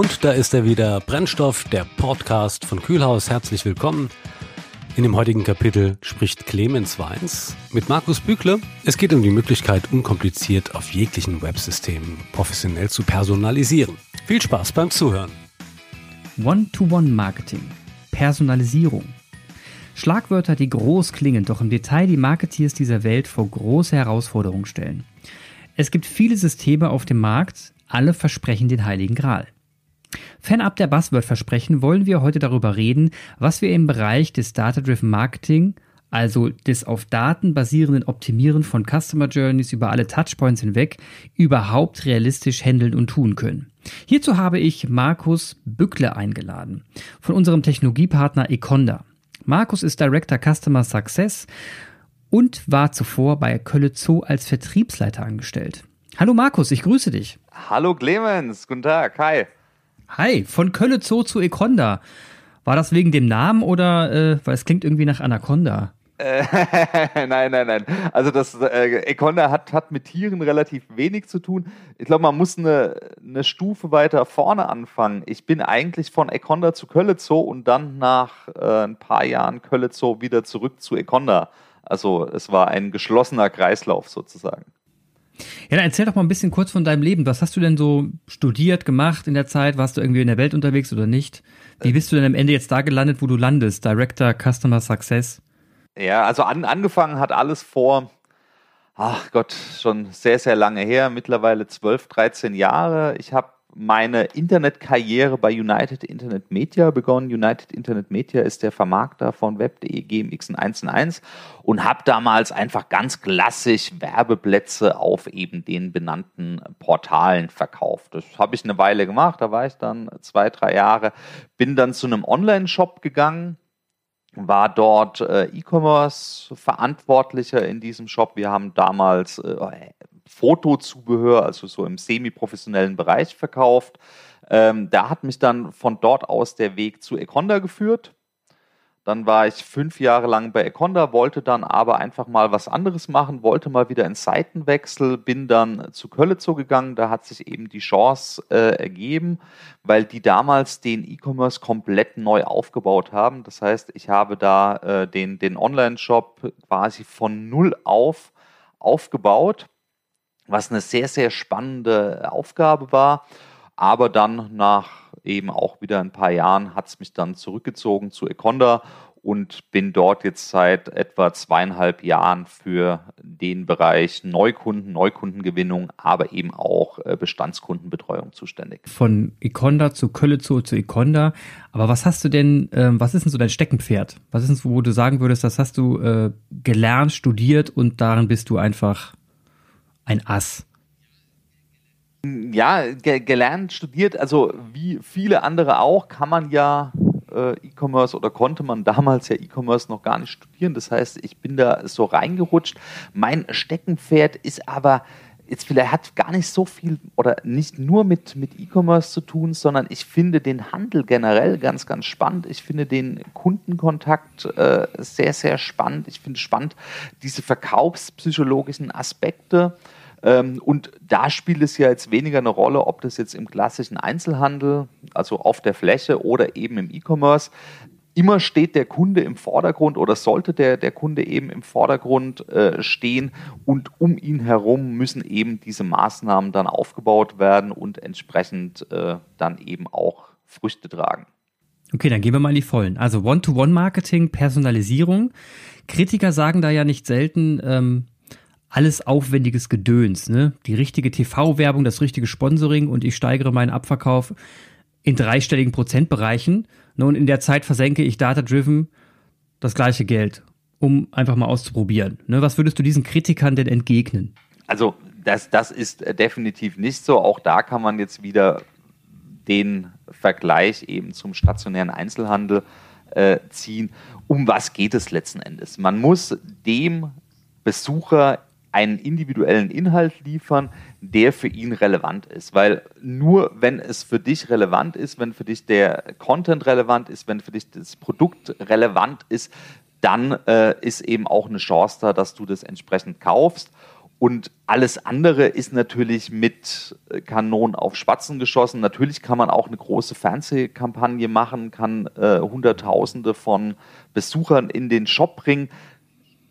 Und da ist er wieder, Brennstoff, der Podcast von Kühlhaus. Herzlich willkommen. In dem heutigen Kapitel spricht Clemens Weins mit Markus Bügle. Es geht um die Möglichkeit, unkompliziert auf jeglichen Websystemen professionell zu personalisieren. Viel Spaß beim Zuhören. One-to-One-Marketing. Personalisierung. Schlagwörter, die groß klingen, doch im Detail die Marketeers dieser Welt vor große Herausforderungen stellen. Es gibt viele Systeme auf dem Markt, alle versprechen den heiligen Gral. Fernab der Buzzword-Versprechen wollen wir heute darüber reden, was wir im Bereich des Data-Driven Marketing, also des auf Daten basierenden Optimieren von Customer Journeys über alle Touchpoints hinweg, überhaupt realistisch handeln und tun können. Hierzu habe ich Markus Bückle eingeladen von unserem Technologiepartner Econda. Markus ist Director Customer Success und war zuvor bei Kölle Zoo als Vertriebsleiter angestellt. Hallo Markus, ich grüße dich. Hallo Clemens, guten Tag, hi. Hi, von Kölle Zoo zu Econda. War das wegen dem Namen oder, äh, weil es klingt irgendwie nach Anaconda? Äh, nein, nein, nein. Also das äh, Econda hat, hat mit Tieren relativ wenig zu tun. Ich glaube, man muss eine, eine Stufe weiter vorne anfangen. Ich bin eigentlich von Econda zu Kölle Zoo und dann nach äh, ein paar Jahren Kölle Zoo wieder zurück zu Econda. Also es war ein geschlossener Kreislauf sozusagen. Ja, dann erzähl doch mal ein bisschen kurz von deinem Leben. Was hast du denn so studiert, gemacht in der Zeit? Warst du irgendwie in der Welt unterwegs oder nicht? Wie bist du denn am Ende jetzt da gelandet, wo du landest? Director Customer Success? Ja, also an, angefangen hat alles vor, ach Gott, schon sehr, sehr lange her, mittlerweile 12, 13 Jahre. Ich habe meine Internetkarriere bei United Internet Media begonnen. United Internet Media ist der Vermarkter von Web.de GMX 1 1 und habe damals einfach ganz klassisch Werbeplätze auf eben den benannten Portalen verkauft. Das habe ich eine Weile gemacht, da war ich dann zwei, drei Jahre, bin dann zu einem Online-Shop gegangen, war dort äh, E-Commerce-Verantwortlicher in diesem Shop. Wir haben damals äh, Fotozubehör, also so im semi-professionellen Bereich verkauft. Ähm, da hat mich dann von dort aus der Weg zu Econda geführt. Dann war ich fünf Jahre lang bei Econda, wollte dann aber einfach mal was anderes machen, wollte mal wieder in Seitenwechsel, bin dann zu Köllezo gegangen. Da hat sich eben die Chance äh, ergeben, weil die damals den E-Commerce komplett neu aufgebaut haben. Das heißt, ich habe da äh, den, den Online-Shop quasi von null auf aufgebaut was eine sehr, sehr spannende Aufgabe war. Aber dann nach eben auch wieder ein paar Jahren hat es mich dann zurückgezogen zu Econda und bin dort jetzt seit etwa zweieinhalb Jahren für den Bereich Neukunden, Neukundengewinnung, aber eben auch äh, Bestandskundenbetreuung zuständig. Von Econda zu Kölle zu, Econda. Aber was hast du denn, äh, was ist denn so dein Steckenpferd? Was ist denn wo du sagen würdest, das hast du äh, gelernt, studiert und darin bist du einfach ein Ass? Ja, ge gelernt, studiert, also wie viele andere auch, kann man ja äh, E-Commerce oder konnte man damals ja E-Commerce noch gar nicht studieren. Das heißt, ich bin da so reingerutscht. Mein Steckenpferd ist aber jetzt vielleicht hat gar nicht so viel oder nicht nur mit, mit E-Commerce zu tun, sondern ich finde den Handel generell ganz, ganz spannend. Ich finde den Kundenkontakt äh, sehr, sehr spannend. Ich finde spannend diese verkaufspsychologischen Aspekte. Ähm, und da spielt es ja jetzt weniger eine Rolle, ob das jetzt im klassischen Einzelhandel, also auf der Fläche oder eben im E-Commerce, immer steht der Kunde im Vordergrund oder sollte der, der Kunde eben im Vordergrund äh, stehen und um ihn herum müssen eben diese Maßnahmen dann aufgebaut werden und entsprechend äh, dann eben auch Früchte tragen. Okay, dann gehen wir mal in die Vollen. Also One-to-One-Marketing, Personalisierung. Kritiker sagen da ja nicht selten, ähm, alles aufwendiges Gedöns, ne? Die richtige TV-Werbung, das richtige Sponsoring und ich steigere meinen Abverkauf in dreistelligen Prozentbereichen. Ne? Und in der Zeit versenke ich data-driven das gleiche Geld, um einfach mal auszuprobieren. Ne? Was würdest du diesen Kritikern denn entgegnen? Also das, das ist definitiv nicht so. Auch da kann man jetzt wieder den Vergleich eben zum stationären Einzelhandel äh, ziehen. Um was geht es letzten Endes? Man muss dem Besucher einen individuellen Inhalt liefern, der für ihn relevant ist. Weil nur wenn es für dich relevant ist, wenn für dich der Content relevant ist, wenn für dich das Produkt relevant ist, dann äh, ist eben auch eine Chance da, dass du das entsprechend kaufst. Und alles andere ist natürlich mit Kanonen auf Spatzen geschossen. Natürlich kann man auch eine große Fernsehkampagne machen, kann äh, Hunderttausende von Besuchern in den Shop bringen,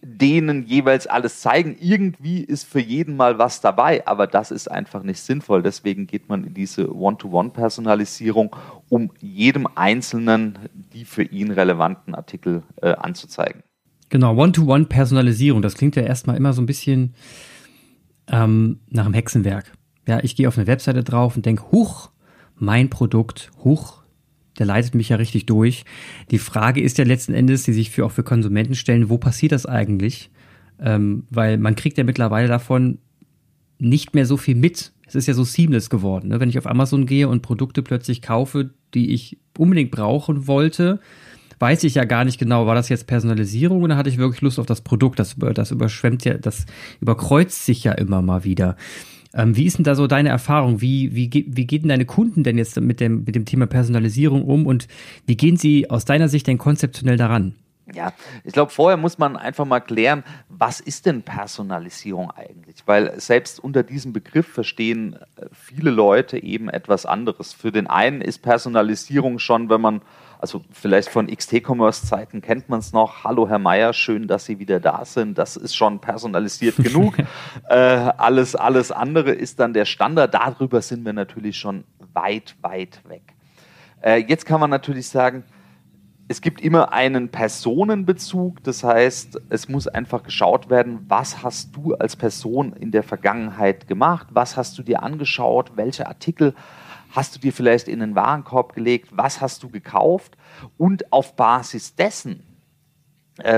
denen jeweils alles zeigen. Irgendwie ist für jeden mal was dabei, aber das ist einfach nicht sinnvoll. Deswegen geht man in diese One-to-One-Personalisierung, um jedem Einzelnen die für ihn relevanten Artikel äh, anzuzeigen. Genau, One-to-One-Personalisierung. Das klingt ja erstmal immer so ein bisschen ähm, nach einem Hexenwerk. Ja, ich gehe auf eine Webseite drauf und denke, huch, mein Produkt, huch, der leitet mich ja richtig durch. Die Frage ist ja letzten Endes, die sich für, auch für Konsumenten stellen, wo passiert das eigentlich? Ähm, weil man kriegt ja mittlerweile davon nicht mehr so viel mit. Es ist ja so seamless geworden. Ne? Wenn ich auf Amazon gehe und Produkte plötzlich kaufe, die ich unbedingt brauchen wollte, weiß ich ja gar nicht genau, war das jetzt Personalisierung oder hatte ich wirklich Lust auf das Produkt? Das, das überschwemmt ja, das überkreuzt sich ja immer mal wieder. Ähm, wie ist denn da so deine Erfahrung? Wie, wie, wie gehen deine Kunden denn jetzt mit dem, mit dem Thema Personalisierung um und wie gehen sie aus deiner Sicht denn konzeptionell daran? Ja, ich glaube, vorher muss man einfach mal klären, was ist denn Personalisierung eigentlich? Weil selbst unter diesem Begriff verstehen äh, viele Leute eben etwas anderes. Für den einen ist Personalisierung schon, wenn man also vielleicht von XT-Commerce-Zeiten kennt man es noch. Hallo Herr Meier, schön, dass Sie wieder da sind. Das ist schon personalisiert genug. äh, alles, alles andere ist dann der Standard. Darüber sind wir natürlich schon weit, weit weg. Äh, jetzt kann man natürlich sagen, es gibt immer einen Personenbezug. Das heißt, es muss einfach geschaut werden, was hast du als Person in der Vergangenheit gemacht? Was hast du dir angeschaut? Welche Artikel hast du dir vielleicht in den Warenkorb gelegt, was hast du gekauft? Und auf Basis dessen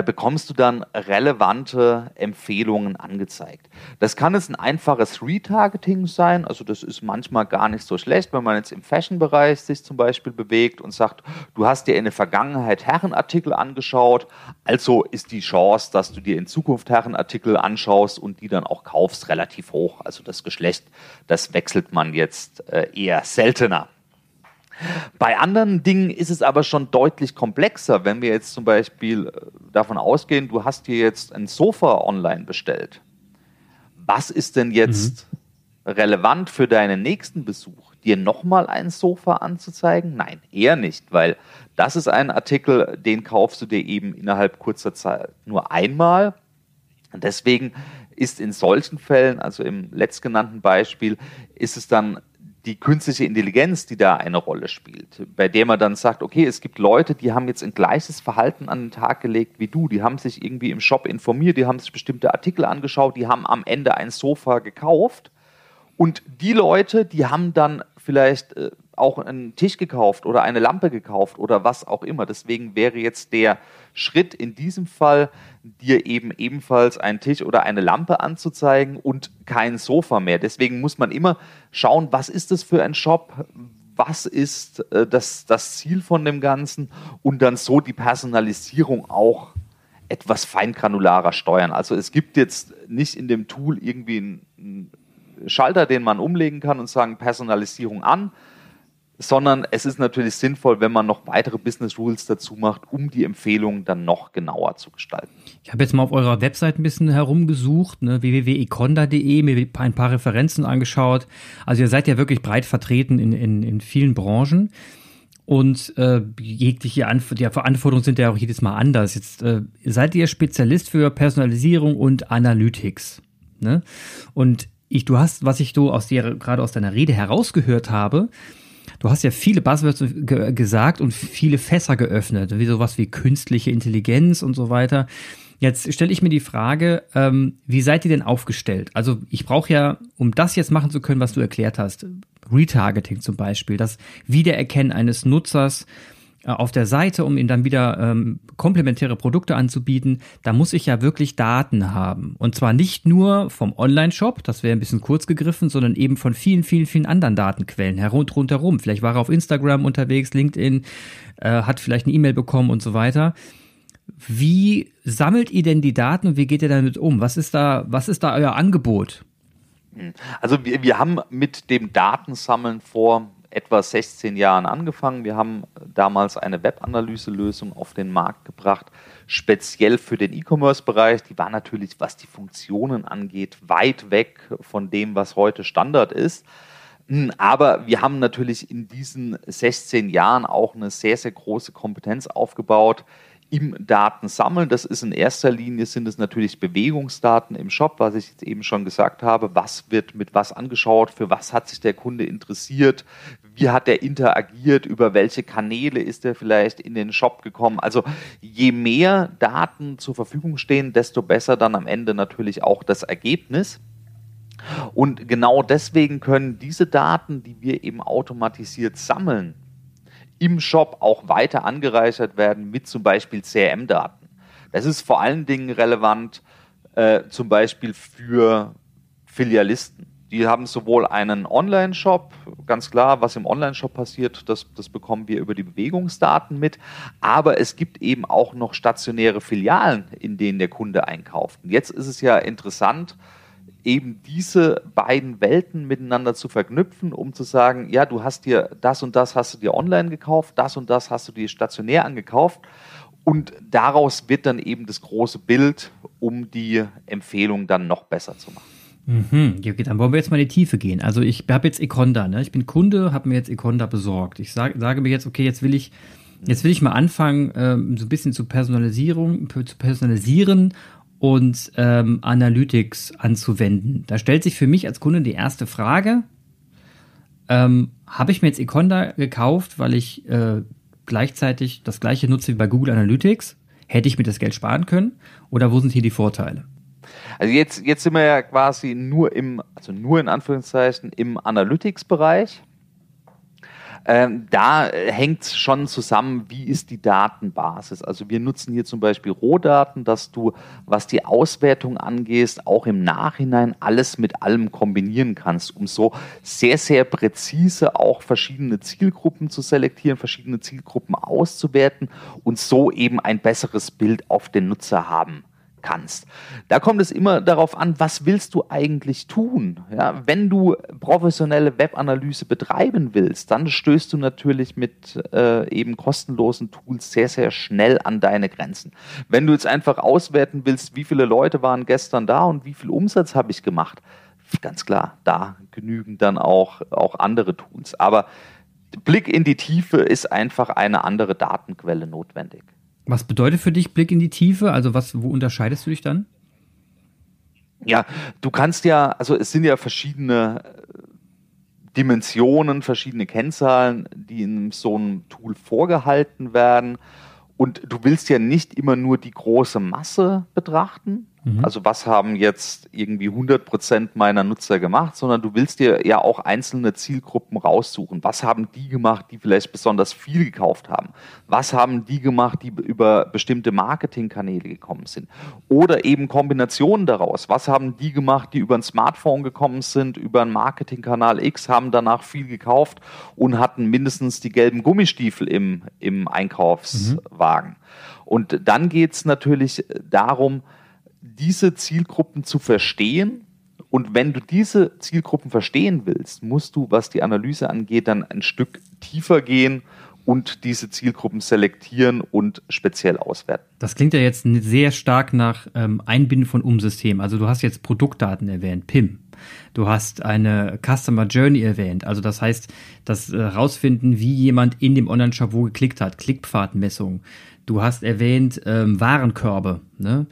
bekommst du dann relevante Empfehlungen angezeigt. Das kann jetzt ein einfaches Retargeting sein, also das ist manchmal gar nicht so schlecht, wenn man jetzt im Fashion-Bereich sich zum Beispiel bewegt und sagt, du hast dir in der Vergangenheit Herrenartikel angeschaut, also ist die Chance, dass du dir in Zukunft Herrenartikel anschaust und die dann auch kaufst, relativ hoch. Also das Geschlecht, das wechselt man jetzt äh, eher seltener. Bei anderen Dingen ist es aber schon deutlich komplexer, wenn wir jetzt zum Beispiel äh, davon ausgehen, du hast dir jetzt ein Sofa online bestellt. Was ist denn jetzt mhm. relevant für deinen nächsten Besuch? Dir nochmal ein Sofa anzuzeigen? Nein, eher nicht, weil das ist ein Artikel, den kaufst du dir eben innerhalb kurzer Zeit nur einmal. deswegen ist in solchen Fällen, also im letztgenannten Beispiel, ist es dann die künstliche Intelligenz, die da eine Rolle spielt, bei der man dann sagt, okay, es gibt Leute, die haben jetzt ein gleiches Verhalten an den Tag gelegt wie du, die haben sich irgendwie im Shop informiert, die haben sich bestimmte Artikel angeschaut, die haben am Ende ein Sofa gekauft. Und die Leute, die haben dann vielleicht äh, auch einen Tisch gekauft oder eine Lampe gekauft oder was auch immer. Deswegen wäre jetzt der Schritt in diesem Fall, dir eben ebenfalls einen Tisch oder eine Lampe anzuzeigen und kein Sofa mehr. Deswegen muss man immer schauen, was ist das für ein Shop, was ist äh, das, das Ziel von dem Ganzen und dann so die Personalisierung auch etwas feingranularer steuern. Also es gibt jetzt nicht in dem Tool irgendwie einen Schalter, den man umlegen kann und sagen Personalisierung an, sondern es ist natürlich sinnvoll, wenn man noch weitere Business Rules dazu macht, um die Empfehlungen dann noch genauer zu gestalten. Ich habe jetzt mal auf eurer Website ein bisschen herumgesucht, ne, www.econda.de, mir ein paar Referenzen angeschaut. Also ihr seid ja wirklich breit vertreten in, in, in vielen Branchen. Und äh, jegliche Anf die Verantwortungen sind ja auch jedes Mal anders. Jetzt äh, seid ihr Spezialist für Personalisierung und Analytics. Ne? Und ich, du hast, was ich du aus dir gerade aus deiner Rede herausgehört habe, du hast ja viele Buzzwords ge gesagt und viele Fässer geöffnet, wie sowas wie künstliche Intelligenz und so weiter. Jetzt stelle ich mir die Frage, ähm, wie seid ihr denn aufgestellt? Also ich brauche ja, um das jetzt machen zu können, was du erklärt hast, Retargeting zum Beispiel, das Wiedererkennen eines Nutzers, auf der Seite, um ihnen dann wieder ähm, komplementäre Produkte anzubieten, da muss ich ja wirklich Daten haben. Und zwar nicht nur vom Online-Shop, das wäre ein bisschen kurz gegriffen, sondern eben von vielen, vielen, vielen anderen Datenquellen herund rundherum. Vielleicht war er auf Instagram unterwegs, LinkedIn, äh, hat vielleicht eine E-Mail bekommen und so weiter. Wie sammelt ihr denn die Daten und wie geht ihr damit um? Was ist da, was ist da euer Angebot? Also wir, wir haben mit dem Datensammeln vor etwa 16 Jahren angefangen. Wir haben damals eine Webanalyse-Lösung auf den Markt gebracht, speziell für den E-Commerce-Bereich. Die war natürlich, was die Funktionen angeht, weit weg von dem, was heute Standard ist. Hm, aber wir haben natürlich in diesen 16 Jahren auch eine sehr, sehr große Kompetenz aufgebaut im Datensammeln. Das ist in erster Linie sind es natürlich Bewegungsdaten im Shop, was ich jetzt eben schon gesagt habe. Was wird mit was angeschaut? Für was hat sich der Kunde interessiert? Wie hat er interagiert? Über welche Kanäle ist er vielleicht in den Shop gekommen? Also je mehr Daten zur Verfügung stehen, desto besser dann am Ende natürlich auch das Ergebnis. Und genau deswegen können diese Daten, die wir eben automatisiert sammeln, im Shop auch weiter angereichert werden mit zum Beispiel CRM-Daten. Das ist vor allen Dingen relevant äh, zum Beispiel für Filialisten. Die haben sowohl einen Online-Shop, ganz klar, was im Online-Shop passiert, das, das bekommen wir über die Bewegungsdaten mit, aber es gibt eben auch noch stationäre Filialen, in denen der Kunde einkauft. Und jetzt ist es ja interessant, eben diese beiden Welten miteinander zu verknüpfen, um zu sagen, ja, du hast dir das und das hast du dir online gekauft, das und das hast du dir stationär angekauft und daraus wird dann eben das große Bild, um die Empfehlung dann noch besser zu machen. Mhm, okay, dann wollen wir jetzt mal in die Tiefe gehen. Also ich habe jetzt Econda, ne? Ich bin Kunde, habe mir jetzt Econda besorgt. Ich sag, sage mir jetzt, okay, jetzt will ich, jetzt will ich mal anfangen, ähm, so ein bisschen zu Personalisierung, zu personalisieren und ähm, Analytics anzuwenden. Da stellt sich für mich als Kunde die erste Frage, ähm, habe ich mir jetzt Econda gekauft, weil ich äh, gleichzeitig das gleiche nutze wie bei Google Analytics? Hätte ich mir das Geld sparen können? Oder wo sind hier die Vorteile? Also jetzt, jetzt sind wir ja quasi nur im, also nur in Anführungszeichen im Analytics-Bereich. Ähm, da hängt es schon zusammen, wie ist die Datenbasis. Also wir nutzen hier zum Beispiel Rohdaten, dass du, was die Auswertung angehst, auch im Nachhinein alles mit allem kombinieren kannst, um so sehr, sehr präzise auch verschiedene Zielgruppen zu selektieren, verschiedene Zielgruppen auszuwerten und so eben ein besseres Bild auf den Nutzer haben kannst. Da kommt es immer darauf an, was willst du eigentlich tun? Ja, wenn du professionelle Webanalyse betreiben willst, dann stößt du natürlich mit äh, eben kostenlosen Tools sehr, sehr schnell an deine Grenzen. Wenn du jetzt einfach auswerten willst, wie viele Leute waren gestern da und wie viel Umsatz habe ich gemacht, ganz klar, da genügen dann auch, auch andere Tools. Aber Blick in die Tiefe ist einfach eine andere Datenquelle notwendig. Was bedeutet für dich Blick in die Tiefe? Also was, wo unterscheidest du dich dann? Ja, du kannst ja, also es sind ja verschiedene äh, Dimensionen, verschiedene Kennzahlen, die in so einem Tool vorgehalten werden. Und du willst ja nicht immer nur die große Masse betrachten, Mhm. Also was haben jetzt irgendwie 100 Prozent meiner Nutzer gemacht, sondern du willst dir ja auch einzelne Zielgruppen raussuchen. Was haben die gemacht, die vielleicht besonders viel gekauft haben? Was haben die gemacht, die über bestimmte Marketingkanäle gekommen sind? Oder eben Kombinationen daraus. Was haben die gemacht, die über ein Smartphone gekommen sind, über einen Marketingkanal X, haben danach viel gekauft und hatten mindestens die gelben Gummistiefel im, im Einkaufswagen? Mhm. Und dann geht es natürlich darum, diese Zielgruppen zu verstehen. Und wenn du diese Zielgruppen verstehen willst, musst du, was die Analyse angeht, dann ein Stück tiefer gehen und diese Zielgruppen selektieren und speziell auswerten. Das klingt ja jetzt sehr stark nach ähm, Einbinden von Umsystemen. Also du hast jetzt Produktdaten erwähnt, PIM. Du hast eine Customer Journey erwähnt. Also das heißt, das herausfinden, äh, wie jemand in dem Online-Shop wo geklickt hat, Klickpfadmessung. Du hast erwähnt ähm, Warenkörbe. Ne?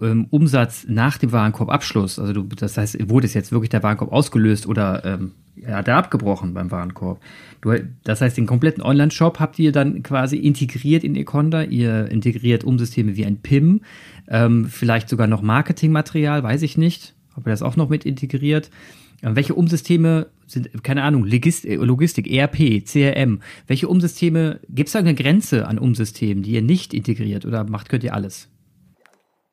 Ähm, Umsatz nach dem Warenkorbabschluss, also du, das heißt, wurde es jetzt wirklich der Warenkorb ausgelöst oder ähm, hat er abgebrochen beim Warenkorb? Du, das heißt, den kompletten Online-Shop habt ihr dann quasi integriert in Econda. Ihr integriert Umsysteme wie ein PIM, ähm, vielleicht sogar noch Marketingmaterial, weiß ich nicht, ob ihr das auch noch mit integriert. Ähm, welche Umsysteme sind, keine Ahnung, Logistik, Logistik ERP, CRM, welche Umsysteme, gibt es da eine Grenze an Umsystemen, die ihr nicht integriert oder macht, könnt ihr alles?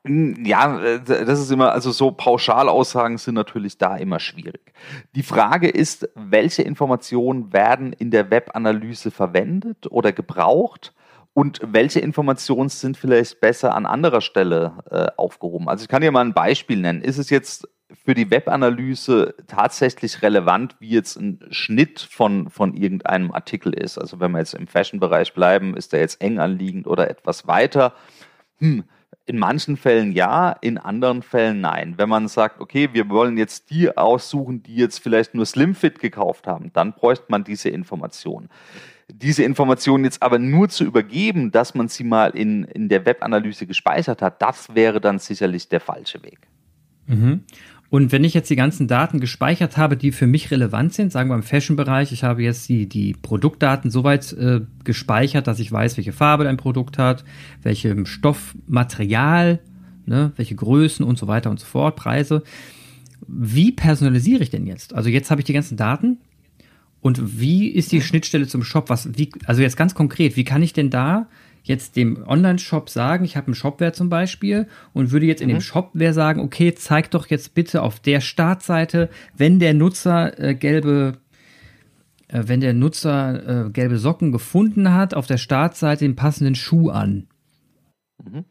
Ja, äh, das ist immer, also so Pauschalaussagen sind natürlich da immer schwierig. Die Frage ist, welche Informationen werden in der Webanalyse verwendet oder gebraucht und welche Informationen sind vielleicht besser an anderer Stelle äh, aufgehoben? Also ich kann dir mal ein Beispiel nennen. Ist es jetzt für die Webanalyse tatsächlich relevant, wie jetzt ein Schnitt von, von irgendeinem Artikel ist. Also wenn wir jetzt im Fashion-Bereich bleiben, ist der jetzt eng anliegend oder etwas weiter? Hm, in manchen Fällen ja, in anderen Fällen nein. Wenn man sagt, okay, wir wollen jetzt die aussuchen, die jetzt vielleicht nur Slimfit gekauft haben, dann bräuchte man diese Information. Diese Information jetzt aber nur zu übergeben, dass man sie mal in, in der Webanalyse gespeichert hat, das wäre dann sicherlich der falsche Weg. Mhm. Und wenn ich jetzt die ganzen Daten gespeichert habe, die für mich relevant sind, sagen wir im Fashion-Bereich, ich habe jetzt die, die Produktdaten soweit äh, gespeichert, dass ich weiß, welche Farbe dein Produkt hat, welchem Stoffmaterial, ne, welche Größen und so weiter und so fort, Preise. Wie personalisiere ich denn jetzt? Also jetzt habe ich die ganzen Daten und wie ist die Schnittstelle zum Shop? Was, wie, also jetzt ganz konkret, wie kann ich denn da jetzt dem Online-Shop sagen, ich habe einen Shopware zum Beispiel und würde jetzt in mhm. dem Shopware sagen, okay, zeig doch jetzt bitte auf der Startseite, wenn der Nutzer äh, gelbe äh, wenn der Nutzer äh, gelbe Socken gefunden hat, auf der Startseite den passenden Schuh an. Mhm.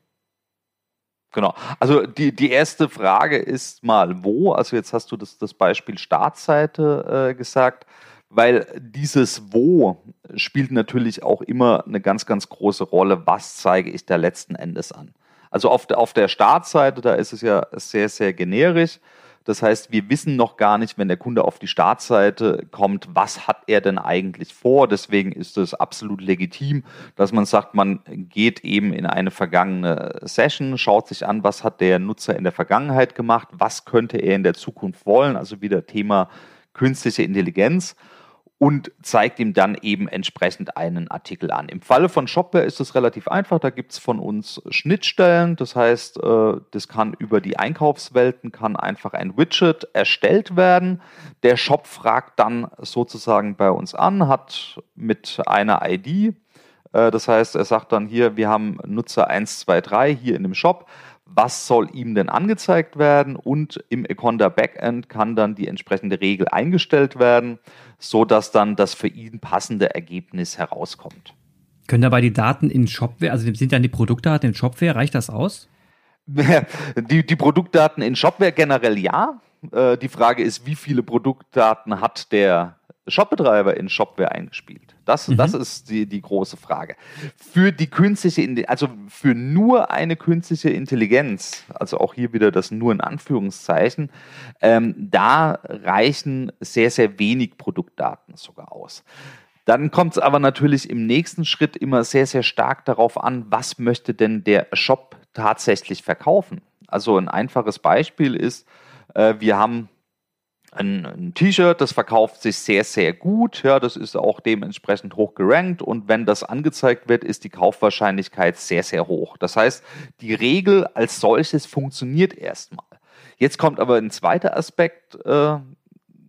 Genau. Also die, die erste Frage ist mal wo. Also jetzt hast du das, das Beispiel Startseite äh, gesagt weil dieses Wo spielt natürlich auch immer eine ganz, ganz große Rolle, was zeige ich da letzten Endes an. Also auf der, auf der Startseite, da ist es ja sehr, sehr generisch. Das heißt, wir wissen noch gar nicht, wenn der Kunde auf die Startseite kommt, was hat er denn eigentlich vor. Deswegen ist es absolut legitim, dass man sagt, man geht eben in eine vergangene Session, schaut sich an, was hat der Nutzer in der Vergangenheit gemacht, was könnte er in der Zukunft wollen. Also wieder Thema künstliche Intelligenz und zeigt ihm dann eben entsprechend einen Artikel an. Im Falle von Shopware ist es relativ einfach. Da gibt es von uns Schnittstellen. Das heißt, äh, das kann über die Einkaufswelten kann einfach ein Widget erstellt werden. Der Shop fragt dann sozusagen bei uns an, hat mit einer ID. Äh, das heißt, er sagt dann hier, wir haben Nutzer 123 hier in dem Shop was soll ihm denn angezeigt werden und im Econda Backend kann dann die entsprechende Regel eingestellt werden, so dass dann das für ihn passende Ergebnis herauskommt. Können dabei die Daten in Shopware, also sind dann die Produktdaten in Shopware, reicht das aus? Die, die Produktdaten in Shopware generell ja. Äh, die Frage ist, wie viele Produktdaten hat der Shopbetreiber in Shopware eingespielt? Das, mhm. das ist die, die große Frage. Für die künstliche, also für nur eine künstliche Intelligenz, also auch hier wieder das nur in Anführungszeichen, ähm, da reichen sehr, sehr wenig Produktdaten sogar aus. Dann kommt es aber natürlich im nächsten Schritt immer sehr, sehr stark darauf an, was möchte denn der Shop tatsächlich verkaufen. Also ein einfaches Beispiel ist, äh, wir haben ein, ein T-Shirt, das verkauft sich sehr, sehr gut. Ja, das ist auch dementsprechend hoch gerankt und wenn das angezeigt wird, ist die Kaufwahrscheinlichkeit sehr, sehr hoch. Das heißt, die Regel als solches funktioniert erstmal. Jetzt kommt aber ein zweiter Aspekt äh,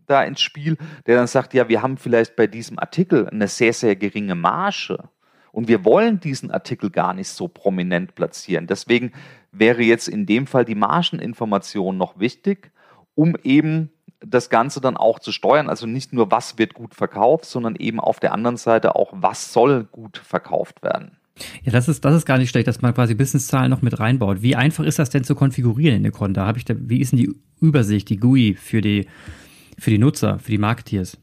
da ins Spiel, der dann sagt, ja, wir haben vielleicht bei diesem Artikel eine sehr, sehr geringe Marge und wir wollen diesen Artikel gar nicht so prominent platzieren. Deswegen wäre jetzt in dem Fall die Margeninformation noch wichtig, um eben das Ganze dann auch zu steuern. Also nicht nur, was wird gut verkauft, sondern eben auf der anderen Seite auch, was soll gut verkauft werden. Ja, das ist, das ist gar nicht schlecht, dass man quasi Businesszahlen noch mit reinbaut. Wie einfach ist das denn zu konfigurieren in der Conda? Habe ich da, wie ist denn die Übersicht, die GUI für die, für die Nutzer, für die Marketeers?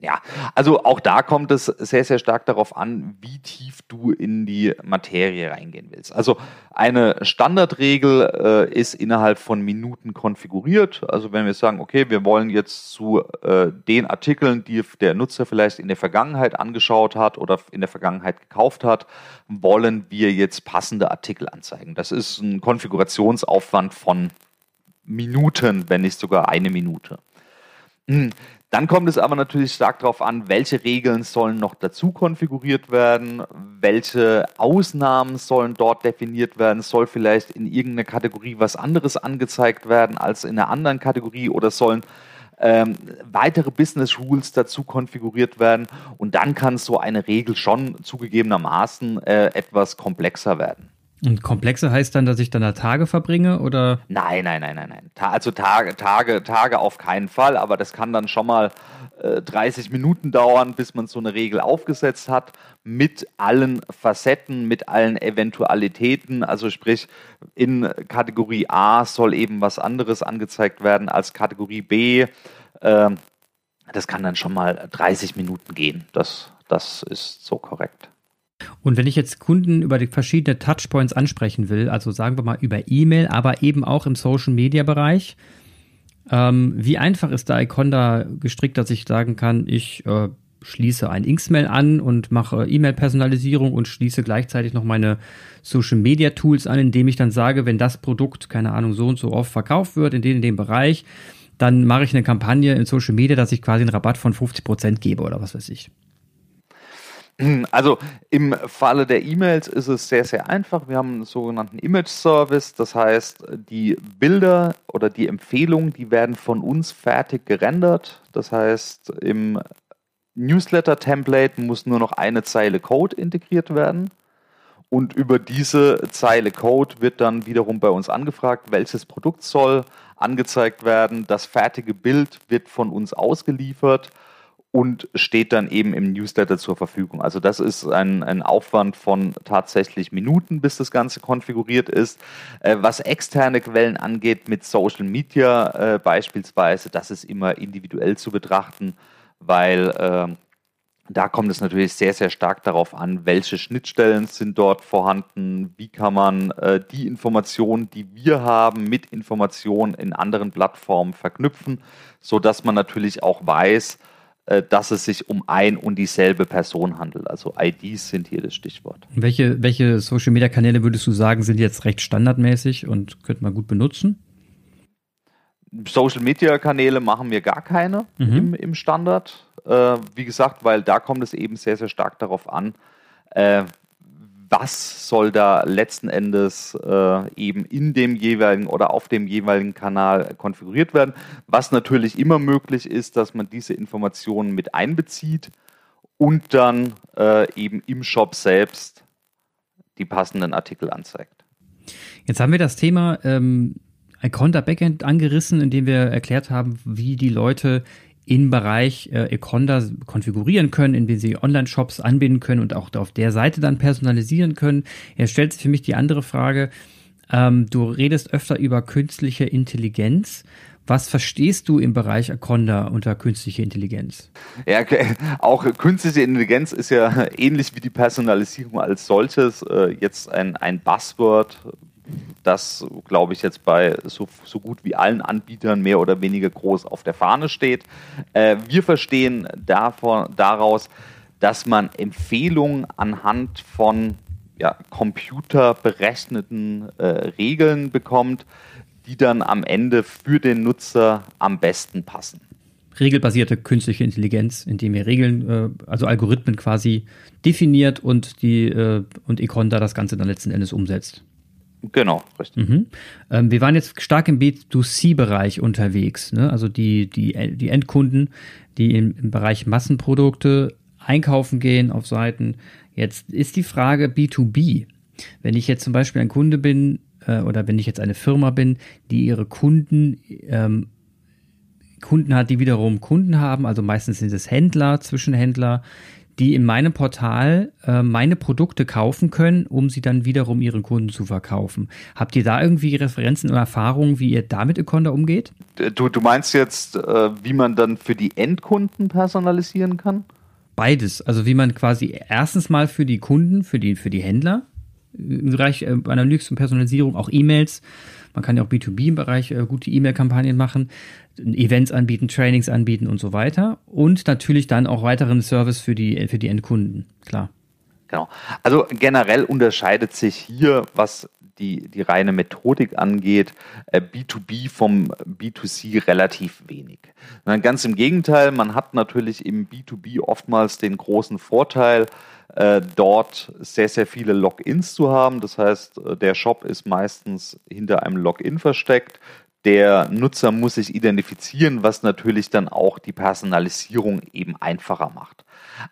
Ja, also auch da kommt es sehr, sehr stark darauf an, wie tief du in die Materie reingehen willst. Also eine Standardregel äh, ist innerhalb von Minuten konfiguriert. Also wenn wir sagen, okay, wir wollen jetzt zu äh, den Artikeln, die der Nutzer vielleicht in der Vergangenheit angeschaut hat oder in der Vergangenheit gekauft hat, wollen wir jetzt passende Artikel anzeigen. Das ist ein Konfigurationsaufwand von Minuten, wenn nicht sogar eine Minute. Hm. Dann kommt es aber natürlich stark darauf an, welche Regeln sollen noch dazu konfiguriert werden, welche Ausnahmen sollen dort definiert werden, soll vielleicht in irgendeiner Kategorie was anderes angezeigt werden als in einer anderen Kategorie oder sollen ähm, weitere Business Rules dazu konfiguriert werden und dann kann so eine Regel schon zugegebenermaßen äh, etwas komplexer werden. Und komplexer heißt dann, dass ich dann da Tage verbringe oder? Nein, nein, nein, nein, nein. also Tage, Tage, Tage auf keinen Fall, aber das kann dann schon mal äh, 30 Minuten dauern, bis man so eine Regel aufgesetzt hat, mit allen Facetten, mit allen Eventualitäten. Also sprich, in Kategorie A soll eben was anderes angezeigt werden als Kategorie B. Äh, das kann dann schon mal 30 Minuten gehen. Das, das ist so korrekt. Und wenn ich jetzt Kunden über die verschiedenen Touchpoints ansprechen will, also sagen wir mal über E-Mail, aber eben auch im Social-Media-Bereich, ähm, wie einfach ist da Iconda gestrickt, dass ich sagen kann, ich äh, schließe ein Inksmail an und mache E-Mail-Personalisierung und schließe gleichzeitig noch meine Social-Media-Tools an, indem ich dann sage, wenn das Produkt, keine Ahnung, so und so oft verkauft wird, in dem, in dem Bereich, dann mache ich eine Kampagne in Social Media, dass ich quasi einen Rabatt von 50% gebe oder was weiß ich. Also im Falle der E-Mails ist es sehr, sehr einfach. Wir haben einen sogenannten Image Service. Das heißt, die Bilder oder die Empfehlungen, die werden von uns fertig gerendert. Das heißt, im Newsletter-Template muss nur noch eine Zeile Code integriert werden. Und über diese Zeile Code wird dann wiederum bei uns angefragt, welches Produkt soll angezeigt werden. Das fertige Bild wird von uns ausgeliefert und steht dann eben im Newsletter zur Verfügung. Also das ist ein, ein Aufwand von tatsächlich Minuten, bis das Ganze konfiguriert ist. Äh, was externe Quellen angeht, mit Social Media äh, beispielsweise, das ist immer individuell zu betrachten, weil äh, da kommt es natürlich sehr, sehr stark darauf an, welche Schnittstellen sind dort vorhanden, wie kann man äh, die Informationen, die wir haben, mit Informationen in anderen Plattformen verknüpfen, sodass man natürlich auch weiß, dass es sich um ein und dieselbe Person handelt. Also IDs sind hier das Stichwort. Welche, welche Social Media Kanäle würdest du sagen, sind jetzt recht standardmäßig und könnte man gut benutzen? Social Media Kanäle machen wir gar keine mhm. im, im, Standard. Äh, wie gesagt, weil da kommt es eben sehr, sehr stark darauf an, äh, was soll da letzten Endes äh, eben in dem jeweiligen oder auf dem jeweiligen Kanal konfiguriert werden. Was natürlich immer möglich ist, dass man diese Informationen mit einbezieht und dann äh, eben im Shop selbst die passenden Artikel anzeigt. Jetzt haben wir das Thema ähm, Iconda Backend angerissen, indem wir erklärt haben, wie die Leute im Bereich äh, Econda konfigurieren können, indem sie Online-Shops anbinden können und auch auf der Seite dann personalisieren können. Jetzt stellt sich für mich die andere Frage. Ähm, du redest öfter über künstliche Intelligenz. Was verstehst du im Bereich Aconda unter künstliche Intelligenz? Ja, okay. auch künstliche Intelligenz ist ja ähnlich wie die Personalisierung als solches äh, jetzt ein, ein Buzzword, das, glaube ich, jetzt bei so, so, gut wie allen Anbietern mehr oder weniger groß auf der Fahne steht. Äh, wir verstehen davon, daraus, dass man Empfehlungen anhand von ja, computerberechneten äh, Regeln bekommt, die dann am Ende für den Nutzer am besten passen. Regelbasierte künstliche Intelligenz, indem ihr Regeln, äh, also Algorithmen quasi definiert und die äh, und Econda das Ganze dann letzten Endes umsetzt. Genau, richtig. Mhm. Ähm, wir waren jetzt stark im B2C-Bereich unterwegs, ne? also die, die, die Endkunden, die im, im Bereich Massenprodukte einkaufen gehen auf Seiten. Jetzt ist die Frage B2B. Wenn ich jetzt zum Beispiel ein Kunde bin äh, oder wenn ich jetzt eine Firma bin, die ihre Kunden ähm, Kunden hat, die wiederum Kunden haben, also meistens sind es Händler, Zwischenhändler, die in meinem Portal äh, meine Produkte kaufen können, um sie dann wiederum ihren Kunden zu verkaufen. Habt ihr da irgendwie Referenzen und Erfahrungen, wie ihr damit Econda umgeht? Du, du meinst jetzt, äh, wie man dann für die Endkunden personalisieren kann? Beides. Also wie man quasi erstens mal für die Kunden, für die, für die Händler im Bereich äh, Analytics und Personalisierung auch E-Mails man kann ja auch B2B im Bereich äh, gute E-Mail-Kampagnen machen, Events anbieten, Trainings anbieten und so weiter. Und natürlich dann auch weiteren Service für die, für die Endkunden, klar. Genau. Also generell unterscheidet sich hier, was die, die reine Methodik angeht, B2B äh, vom B2C relativ wenig. Ganz im Gegenteil, man hat natürlich im B2B oftmals den großen Vorteil, äh, dort sehr, sehr viele Logins zu haben. Das heißt, äh, der Shop ist meistens hinter einem Login versteckt. Der Nutzer muss sich identifizieren, was natürlich dann auch die Personalisierung eben einfacher macht.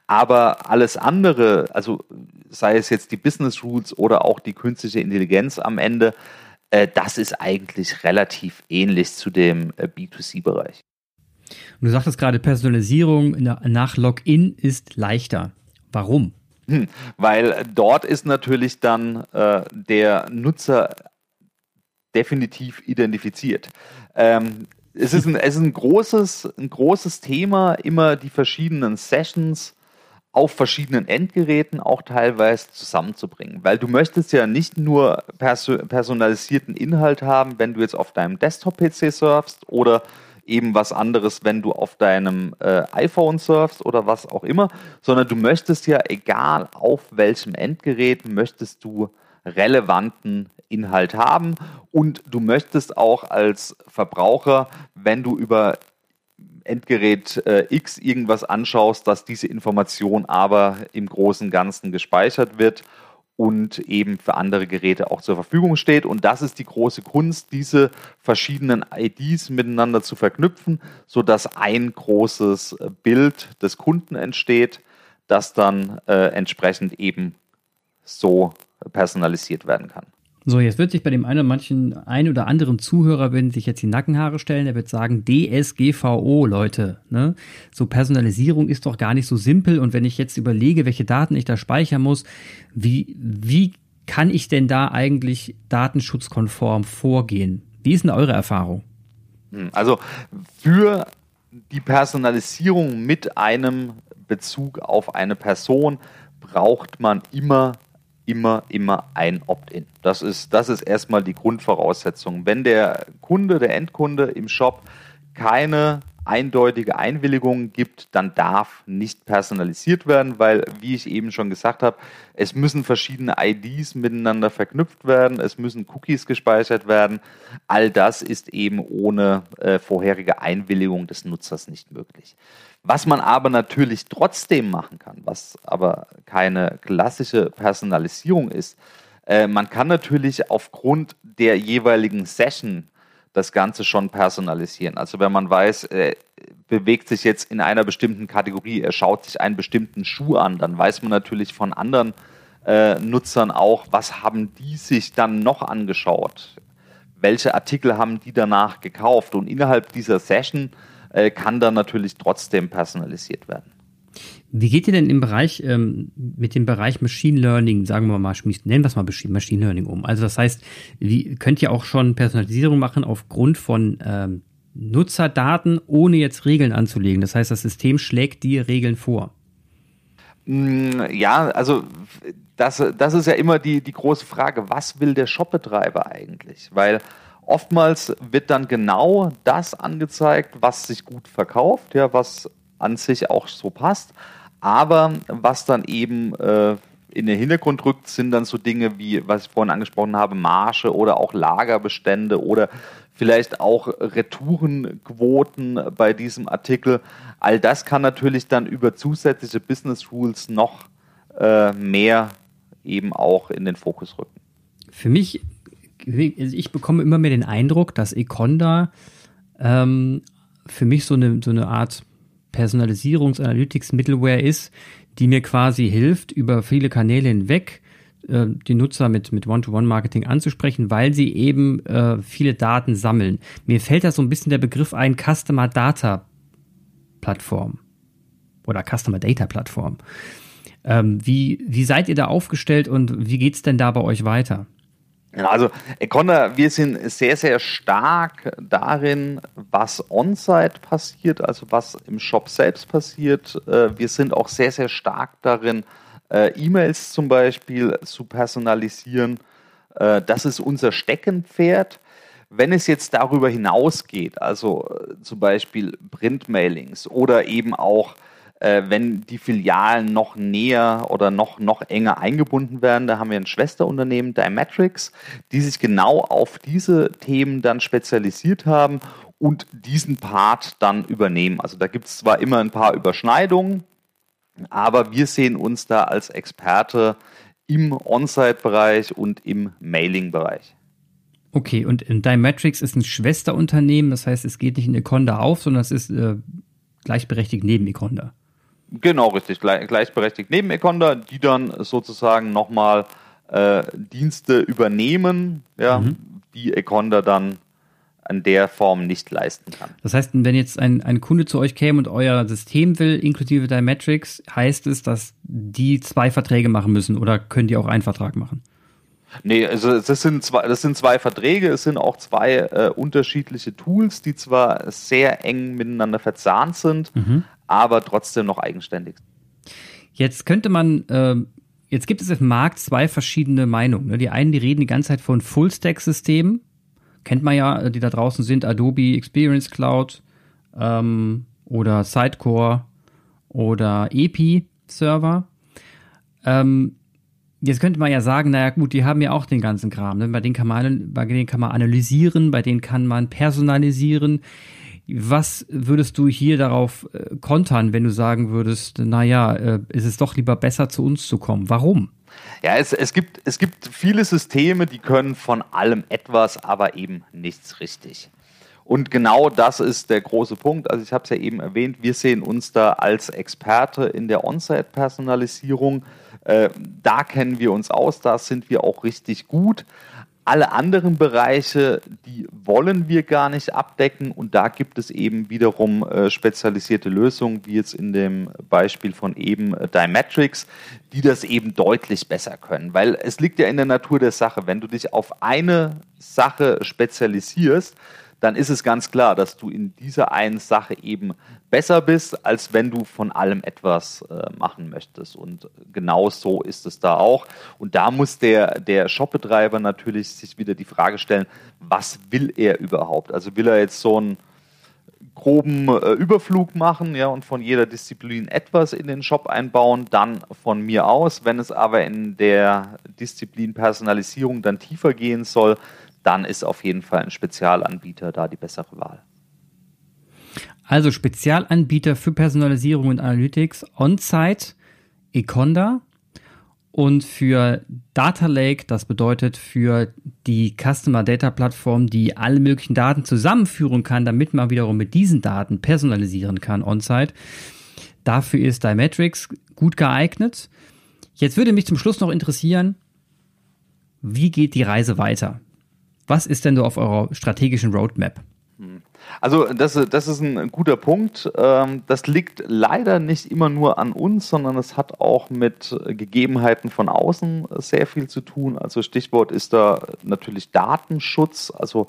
Aber alles andere, also sei es jetzt die Business Rules oder auch die künstliche Intelligenz am Ende, äh, das ist eigentlich relativ ähnlich zu dem äh, B2C-Bereich. Und du sagtest gerade, Personalisierung nach Login ist leichter. Warum? Hm, weil dort ist natürlich dann äh, der Nutzer definitiv identifiziert. Ähm, es ist, ein, es ist ein, großes, ein großes Thema, immer die verschiedenen Sessions auf verschiedenen Endgeräten auch teilweise zusammenzubringen. Weil du möchtest ja nicht nur perso personalisierten Inhalt haben, wenn du jetzt auf deinem Desktop-PC surfst oder eben was anderes, wenn du auf deinem äh, iPhone surfst oder was auch immer, sondern du möchtest ja, egal auf welchem Endgerät, möchtest du relevanten Inhalt haben und du möchtest auch als Verbraucher, wenn du über Endgerät äh, X irgendwas anschaust, dass diese Information aber im Großen Ganzen gespeichert wird und eben für andere Geräte auch zur Verfügung steht. Und das ist die große Kunst, diese verschiedenen IDs miteinander zu verknüpfen, sodass ein großes Bild des Kunden entsteht, das dann äh, entsprechend eben so personalisiert werden kann. So, jetzt wird sich bei dem einen oder manchen, ein oder anderen Zuhörer, wenn sich jetzt die Nackenhaare stellen, der wird sagen, DSGVO, Leute. Ne? So Personalisierung ist doch gar nicht so simpel. Und wenn ich jetzt überlege, welche Daten ich da speichern muss, wie, wie kann ich denn da eigentlich datenschutzkonform vorgehen? Wie ist denn eure Erfahrung? Hm, also für die Personalisierung mit einem Bezug auf eine Person braucht man immer immer, immer ein Opt-in. Das ist, das ist erstmal die Grundvoraussetzung. Wenn der Kunde, der Endkunde im Shop keine eindeutige Einwilligung gibt, dann darf nicht personalisiert werden, weil, wie ich eben schon gesagt habe, es müssen verschiedene IDs miteinander verknüpft werden, es müssen Cookies gespeichert werden. All das ist eben ohne äh, vorherige Einwilligung des Nutzers nicht möglich. Was man aber natürlich trotzdem machen kann, was aber keine klassische Personalisierung ist, äh, man kann natürlich aufgrund der jeweiligen Session das Ganze schon personalisieren. Also wenn man weiß, äh, bewegt sich jetzt in einer bestimmten Kategorie, er schaut sich einen bestimmten Schuh an, dann weiß man natürlich von anderen äh, Nutzern auch, was haben die sich dann noch angeschaut? Welche Artikel haben die danach gekauft? Und innerhalb dieser Session äh, kann dann natürlich trotzdem personalisiert werden. Wie geht ihr denn im Bereich, ähm, mit dem Bereich Machine Learning, sagen wir mal, nennen wir es mal Machine Learning um? Also das heißt, wie, könnt ihr auch schon Personalisierung machen aufgrund von ähm, Nutzerdaten, ohne jetzt Regeln anzulegen? Das heißt, das System schlägt dir Regeln vor. Mm, ja, also das, das ist ja immer die, die große Frage, was will der Shopbetreiber eigentlich? Weil oftmals wird dann genau das angezeigt, was sich gut verkauft, ja, was an sich auch so passt. Aber was dann eben äh, in den Hintergrund rückt, sind dann so Dinge wie, was ich vorhin angesprochen habe, Marge oder auch Lagerbestände oder vielleicht auch Retourenquoten bei diesem Artikel. All das kann natürlich dann über zusätzliche Business Rules noch äh, mehr eben auch in den Fokus rücken. Für mich, also ich bekomme immer mehr den Eindruck, dass Econda ähm, für mich so eine, so eine Art Personalisierungs-Analytics-Middleware ist, die mir quasi hilft, über viele Kanäle hinweg äh, die Nutzer mit, mit One-to-One-Marketing anzusprechen, weil sie eben äh, viele Daten sammeln. Mir fällt da so ein bisschen der Begriff ein, Customer Data Plattform oder Customer Data Plattform. Ähm, wie, wie seid ihr da aufgestellt und wie geht es denn da bei euch weiter? Also Econda, wir sind sehr, sehr stark darin, was on-site passiert, also was im Shop selbst passiert. Äh, wir sind auch sehr, sehr stark darin, äh, E-Mails zum Beispiel zu personalisieren. Äh, das ist unser Steckenpferd. Wenn es jetzt darüber hinausgeht, also zum Beispiel Printmailings oder eben auch äh, wenn die Filialen noch näher oder noch, noch enger eingebunden werden. Da haben wir ein Schwesterunternehmen, Dymetrics, die sich genau auf diese Themen dann spezialisiert haben und diesen Part dann übernehmen. Also da gibt es zwar immer ein paar Überschneidungen, aber wir sehen uns da als Experte im On-Site-Bereich und im Mailing-Bereich. Okay, und Dymetrics ist ein Schwesterunternehmen, das heißt, es geht nicht in Econda auf, sondern es ist äh, gleichberechtigt neben Econda. Genau, richtig. gleichberechtigt neben Econda, die dann sozusagen nochmal äh, Dienste übernehmen, ja, mhm. die Econda dann an der Form nicht leisten kann. Das heißt, wenn jetzt ein, ein Kunde zu euch käme und euer System will, inklusive Dymetrics, heißt es, dass die zwei Verträge machen müssen oder könnt ihr auch einen Vertrag machen? Nee, also das sind zwei, das sind zwei Verträge, es sind auch zwei äh, unterschiedliche Tools, die zwar sehr eng miteinander verzahnt sind, mhm. aber trotzdem noch eigenständig. Jetzt könnte man, äh, jetzt gibt es im Markt zwei verschiedene Meinungen. Ne? Die einen, die reden die ganze Zeit von Full-Stack-Systemen, kennt man ja, die da draußen sind, Adobe Experience Cloud ähm, oder Sidecore oder EPI-Server. Ähm, Jetzt könnte man ja sagen, naja gut, die haben ja auch den ganzen Kram. Ne? Bei, denen kann man, bei denen kann man analysieren, bei denen kann man personalisieren. Was würdest du hier darauf äh, kontern, wenn du sagen würdest, naja, äh, ist es doch lieber besser zu uns zu kommen? Warum? Ja, es, es, gibt, es gibt viele Systeme, die können von allem etwas, aber eben nichts richtig. Und genau das ist der große Punkt. Also ich habe es ja eben erwähnt, wir sehen uns da als Experte in der On-Site-Personalisierung. Äh, da kennen wir uns aus, da sind wir auch richtig gut. Alle anderen Bereiche, die wollen wir gar nicht abdecken und da gibt es eben wiederum äh, spezialisierte Lösungen, wie jetzt in dem Beispiel von eben äh, Dymetrics, die das eben deutlich besser können. Weil es liegt ja in der Natur der Sache, wenn du dich auf eine Sache spezialisierst, dann ist es ganz klar, dass du in dieser einen Sache eben besser bist, als wenn du von allem etwas äh, machen möchtest. Und genau so ist es da auch. Und da muss der, der Shopbetreiber natürlich sich wieder die Frage stellen, was will er überhaupt? Also will er jetzt so einen groben äh, Überflug machen ja, und von jeder Disziplin etwas in den Shop einbauen, dann von mir aus. Wenn es aber in der Disziplin Personalisierung dann tiefer gehen soll, dann ist auf jeden Fall ein Spezialanbieter da die bessere Wahl. Also Spezialanbieter für Personalisierung und Analytics on-site, Econda und für Data Lake, das bedeutet für die Customer Data Plattform, die alle möglichen Daten zusammenführen kann, damit man wiederum mit diesen Daten personalisieren kann on-site. Dafür ist Dymetrics gut geeignet. Jetzt würde mich zum Schluss noch interessieren, wie geht die Reise weiter? Was ist denn so auf eurer strategischen Roadmap? Also das, das ist ein guter Punkt. Ähm, das liegt leider nicht immer nur an uns, sondern es hat auch mit Gegebenheiten von außen sehr viel zu tun. Also Stichwort ist da natürlich Datenschutz. Also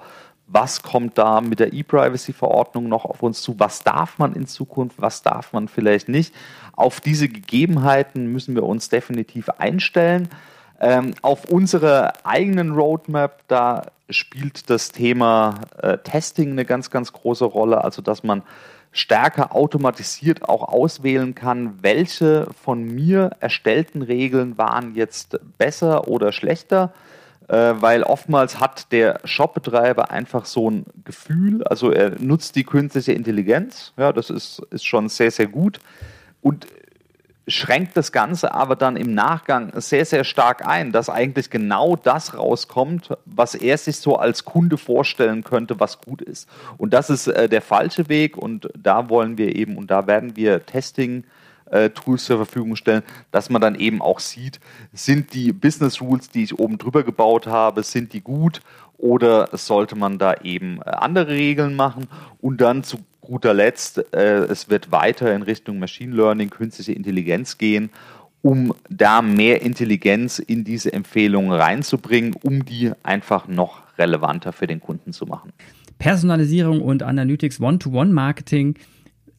was kommt da mit der E-Privacy-Verordnung noch auf uns zu? Was darf man in Zukunft? Was darf man vielleicht nicht? Auf diese Gegebenheiten müssen wir uns definitiv einstellen. Ähm, auf unserer eigenen Roadmap, da spielt das Thema äh, Testing eine ganz, ganz große Rolle. Also, dass man stärker automatisiert auch auswählen kann, welche von mir erstellten Regeln waren jetzt besser oder schlechter. Äh, weil oftmals hat der Shopbetreiber einfach so ein Gefühl, also er nutzt die künstliche Intelligenz, ja, das ist, ist schon sehr, sehr gut. Und schränkt das Ganze aber dann im Nachgang sehr, sehr stark ein, dass eigentlich genau das rauskommt, was er sich so als Kunde vorstellen könnte, was gut ist. Und das ist äh, der falsche Weg und da wollen wir eben und da werden wir Testing Tools zur Verfügung stellen, dass man dann eben auch sieht, sind die Business Rules, die ich oben drüber gebaut habe, sind die gut oder sollte man da eben äh, andere Regeln machen und dann zu guter Letzt, äh, es wird weiter in Richtung Machine Learning, künstliche Intelligenz gehen, um da mehr Intelligenz in diese Empfehlungen reinzubringen, um die einfach noch relevanter für den Kunden zu machen. Personalisierung und Analytics One-to-One-Marketing.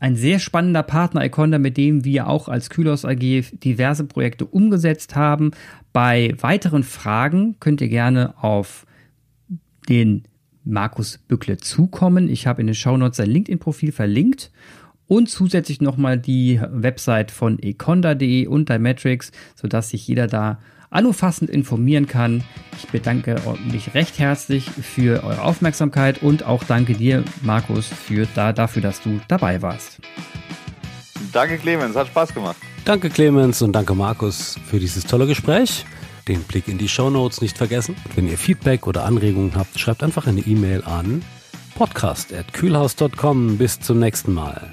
Ein sehr spannender Partner Econda, mit dem wir auch als Kühlhaus AG diverse Projekte umgesetzt haben. Bei weiteren Fragen könnt ihr gerne auf den Markus Bückle zukommen. Ich habe in den Shownotes sein LinkedIn-Profil verlinkt und zusätzlich nochmal die Website von econda.de und Dymetrics, sodass sich jeder da allumfassend informieren kann. Ich bedanke mich recht herzlich für eure Aufmerksamkeit und auch danke dir, Markus, für da, dafür, dass du dabei warst. Danke, Clemens, hat Spaß gemacht. Danke, Clemens, und danke, Markus, für dieses tolle Gespräch den Blick in die Show Notes nicht vergessen. Wenn ihr Feedback oder Anregungen habt, schreibt einfach eine E-Mail an podcast.kühlhaus.com. Bis zum nächsten Mal.